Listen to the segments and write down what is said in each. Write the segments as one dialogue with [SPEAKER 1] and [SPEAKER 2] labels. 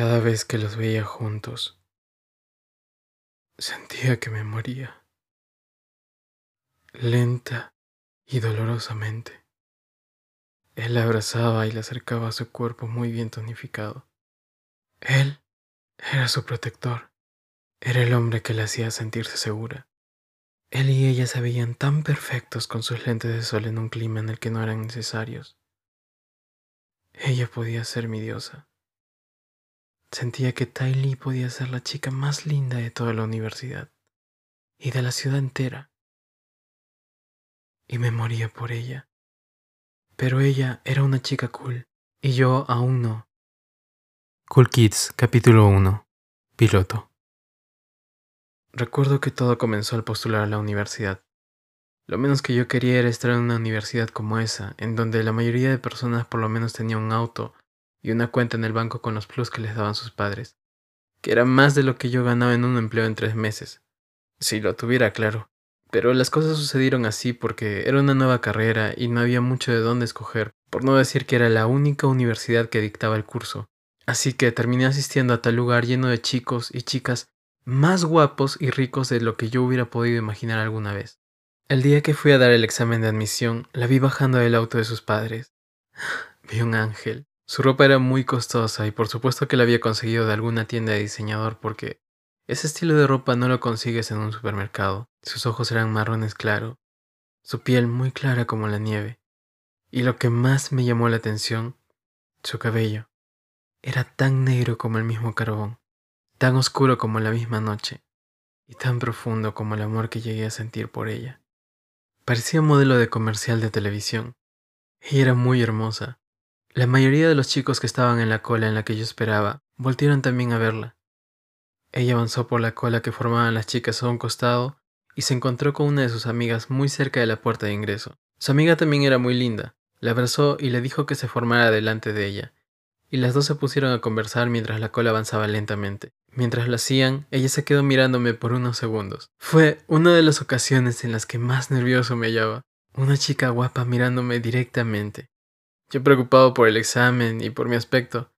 [SPEAKER 1] Cada vez que los veía juntos, sentía que me moría, lenta y dolorosamente. Él la abrazaba y la acercaba a su cuerpo muy bien tonificado. Él era su protector, era el hombre que la hacía sentirse segura. Él y ella se veían tan perfectos con sus lentes de sol en un clima en el que no eran necesarios. Ella podía ser mi diosa. Sentía que Tai Lee podía ser la chica más linda de toda la universidad y de la ciudad entera. Y me moría por ella. Pero ella era una chica cool y yo aún no. Cool Kids, capítulo 1. Piloto. Recuerdo que todo comenzó al postular a la universidad. Lo menos que yo quería era estar en una universidad como esa, en donde la mayoría de personas por lo menos tenía un auto y una cuenta en el banco con los plus que les daban sus padres, que era más de lo que yo ganaba en un empleo en tres meses. Si lo tuviera claro. Pero las cosas sucedieron así porque era una nueva carrera y no había mucho de dónde escoger, por no decir que era la única universidad que dictaba el curso. Así que terminé asistiendo a tal lugar lleno de chicos y chicas más guapos y ricos de lo que yo hubiera podido imaginar alguna vez. El día que fui a dar el examen de admisión, la vi bajando del auto de sus padres. Vi un ángel. Su ropa era muy costosa y por supuesto que la había conseguido de alguna tienda de diseñador porque ese estilo de ropa no lo consigues en un supermercado. Sus ojos eran marrones claro, su piel muy clara como la nieve. Y lo que más me llamó la atención, su cabello. Era tan negro como el mismo carbón, tan oscuro como la misma noche, y tan profundo como el amor que llegué a sentir por ella. Parecía modelo de comercial de televisión. Ella era muy hermosa, la mayoría de los chicos que estaban en la cola en la que yo esperaba voltearon también a verla. Ella avanzó por la cola que formaban las chicas a un costado y se encontró con una de sus amigas muy cerca de la puerta de ingreso. Su amiga también era muy linda. La abrazó y le dijo que se formara delante de ella, y las dos se pusieron a conversar mientras la cola avanzaba lentamente. Mientras lo hacían, ella se quedó mirándome por unos segundos. Fue una de las ocasiones en las que más nervioso me hallaba. Una chica guapa mirándome directamente. Yo preocupado por el examen y por mi aspecto,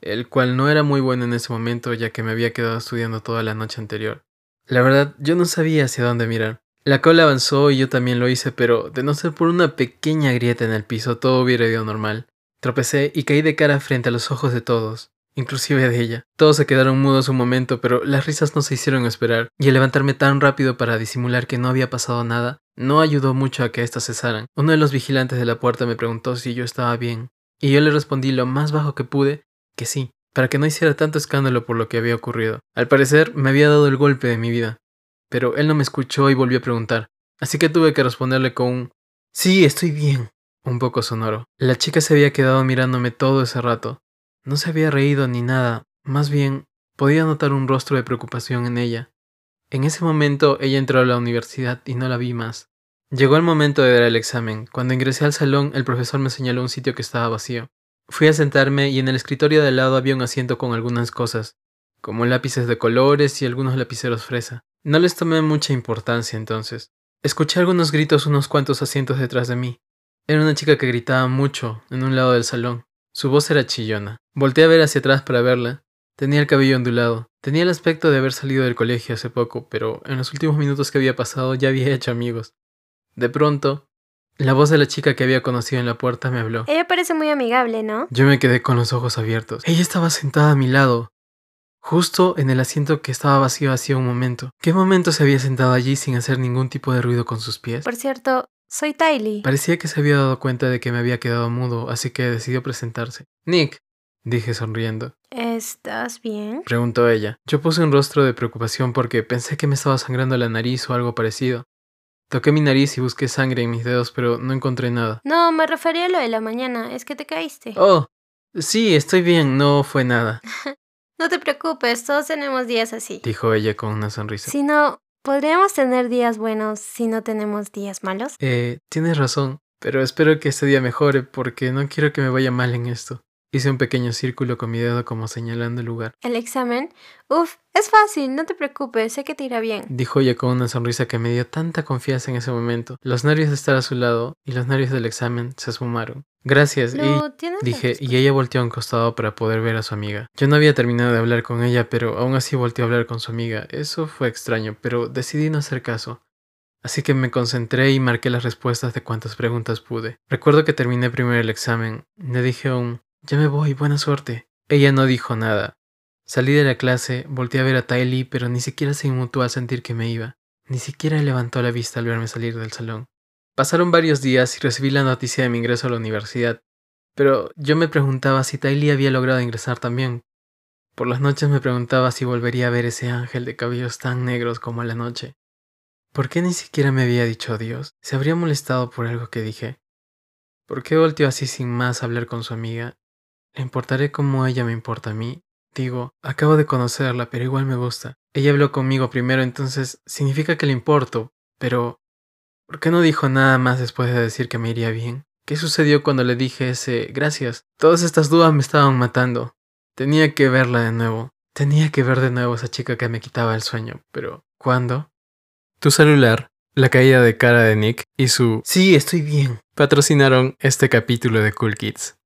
[SPEAKER 1] el cual no era muy bueno en ese momento ya que me había quedado estudiando toda la noche anterior. La verdad, yo no sabía hacia dónde mirar. La cola avanzó y yo también lo hice, pero de no ser por una pequeña grieta en el piso, todo hubiera ido normal. Tropecé y caí de cara frente a los ojos de todos, inclusive de ella. Todos se quedaron mudos un momento, pero las risas no se hicieron esperar, y el levantarme tan rápido para disimular que no había pasado nada no ayudó mucho a que éstas cesaran. Uno de los vigilantes de la puerta me preguntó si yo estaba bien, y yo le respondí lo más bajo que pude que sí, para que no hiciera tanto escándalo por lo que había ocurrido. Al parecer me había dado el golpe de mi vida, pero él no me escuchó y volvió a preguntar, así que tuve que responderle con un Sí, estoy bien, un poco sonoro. La chica se había quedado mirándome todo ese rato. No se había reído ni nada, más bien podía notar un rostro de preocupación en ella. En ese momento ella entró a la universidad y no la vi más. Llegó el momento de dar el examen. Cuando ingresé al salón, el profesor me señaló un sitio que estaba vacío. Fui a sentarme y en el escritorio de lado había un asiento con algunas cosas, como lápices de colores y algunos lapiceros fresa. No les tomé mucha importancia entonces. Escuché algunos gritos unos cuantos asientos detrás de mí. Era una chica que gritaba mucho en un lado del salón. Su voz era chillona. Volté a ver hacia atrás para verla. Tenía el cabello ondulado. Tenía el aspecto de haber salido del colegio hace poco, pero en los últimos minutos que había pasado ya había hecho amigos. De pronto, la voz de la chica que había conocido en la puerta me habló.
[SPEAKER 2] Ella parece muy amigable, ¿no?
[SPEAKER 1] Yo me quedé con los ojos abiertos. Ella estaba sentada a mi lado, justo en el asiento que estaba vacío hacía un momento. ¿Qué momento se había sentado allí sin hacer ningún tipo de ruido con sus pies?
[SPEAKER 2] Por cierto, soy Tylee.
[SPEAKER 1] Parecía que se había dado cuenta de que me había quedado mudo, así que decidió presentarse. Nick, dije sonriendo.
[SPEAKER 2] ¿Estás bien?
[SPEAKER 1] Preguntó ella. Yo puse un rostro de preocupación porque pensé que me estaba sangrando la nariz o algo parecido. Toqué mi nariz y busqué sangre en mis dedos, pero no encontré nada.
[SPEAKER 2] No, me refería a lo de la mañana. Es que te caíste.
[SPEAKER 1] Oh, sí, estoy bien, no fue nada.
[SPEAKER 2] no te preocupes, todos tenemos días así.
[SPEAKER 1] Dijo ella con una sonrisa.
[SPEAKER 2] Si no, ¿podríamos tener días buenos si no tenemos días malos?
[SPEAKER 1] Eh, tienes razón, pero espero que este día mejore porque no quiero que me vaya mal en esto. Hice un pequeño círculo con mi dedo como señalando el lugar.
[SPEAKER 2] ¿El examen? Uf, es fácil, no te preocupes, sé que te irá bien.
[SPEAKER 1] Dijo ella con una sonrisa que me dio tanta confianza en ese momento. Los nervios de estar a su lado y los nervios del examen se esfumaron. Gracias. Y dije, y ella volteó a un costado para poder ver a su amiga. Yo no había terminado de hablar con ella, pero aún así volteó a hablar con su amiga. Eso fue extraño, pero decidí no hacer caso. Así que me concentré y marqué las respuestas de cuantas preguntas pude. Recuerdo que terminé primero el examen. Le dije aún, ya me voy, buena suerte. Ella no dijo nada. Salí de la clase, volteé a ver a Tai Lee, pero ni siquiera se inmutó al sentir que me iba. Ni siquiera levantó la vista al verme salir del salón. Pasaron varios días y recibí la noticia de mi ingreso a la universidad, pero yo me preguntaba si Tai Lee había logrado ingresar también. Por las noches me preguntaba si volvería a ver ese ángel de cabellos tan negros como a la noche. ¿Por qué ni siquiera me había dicho adiós? ¿Se habría molestado por algo que dije? ¿Por qué volteó así sin más a hablar con su amiga? ¿Le importaré como ella me importa a mí? Digo, acabo de conocerla, pero igual me gusta. Ella habló conmigo primero, entonces significa que le importo, pero ¿por qué no dijo nada más después de decir que me iría bien? ¿Qué sucedió cuando le dije ese gracias? Todas estas dudas me estaban matando. Tenía que verla de nuevo. Tenía que ver de nuevo a esa chica que me quitaba el sueño, pero ¿cuándo? Tu celular, la caída de cara de Nick y su Sí, estoy bien patrocinaron este capítulo de Cool Kids.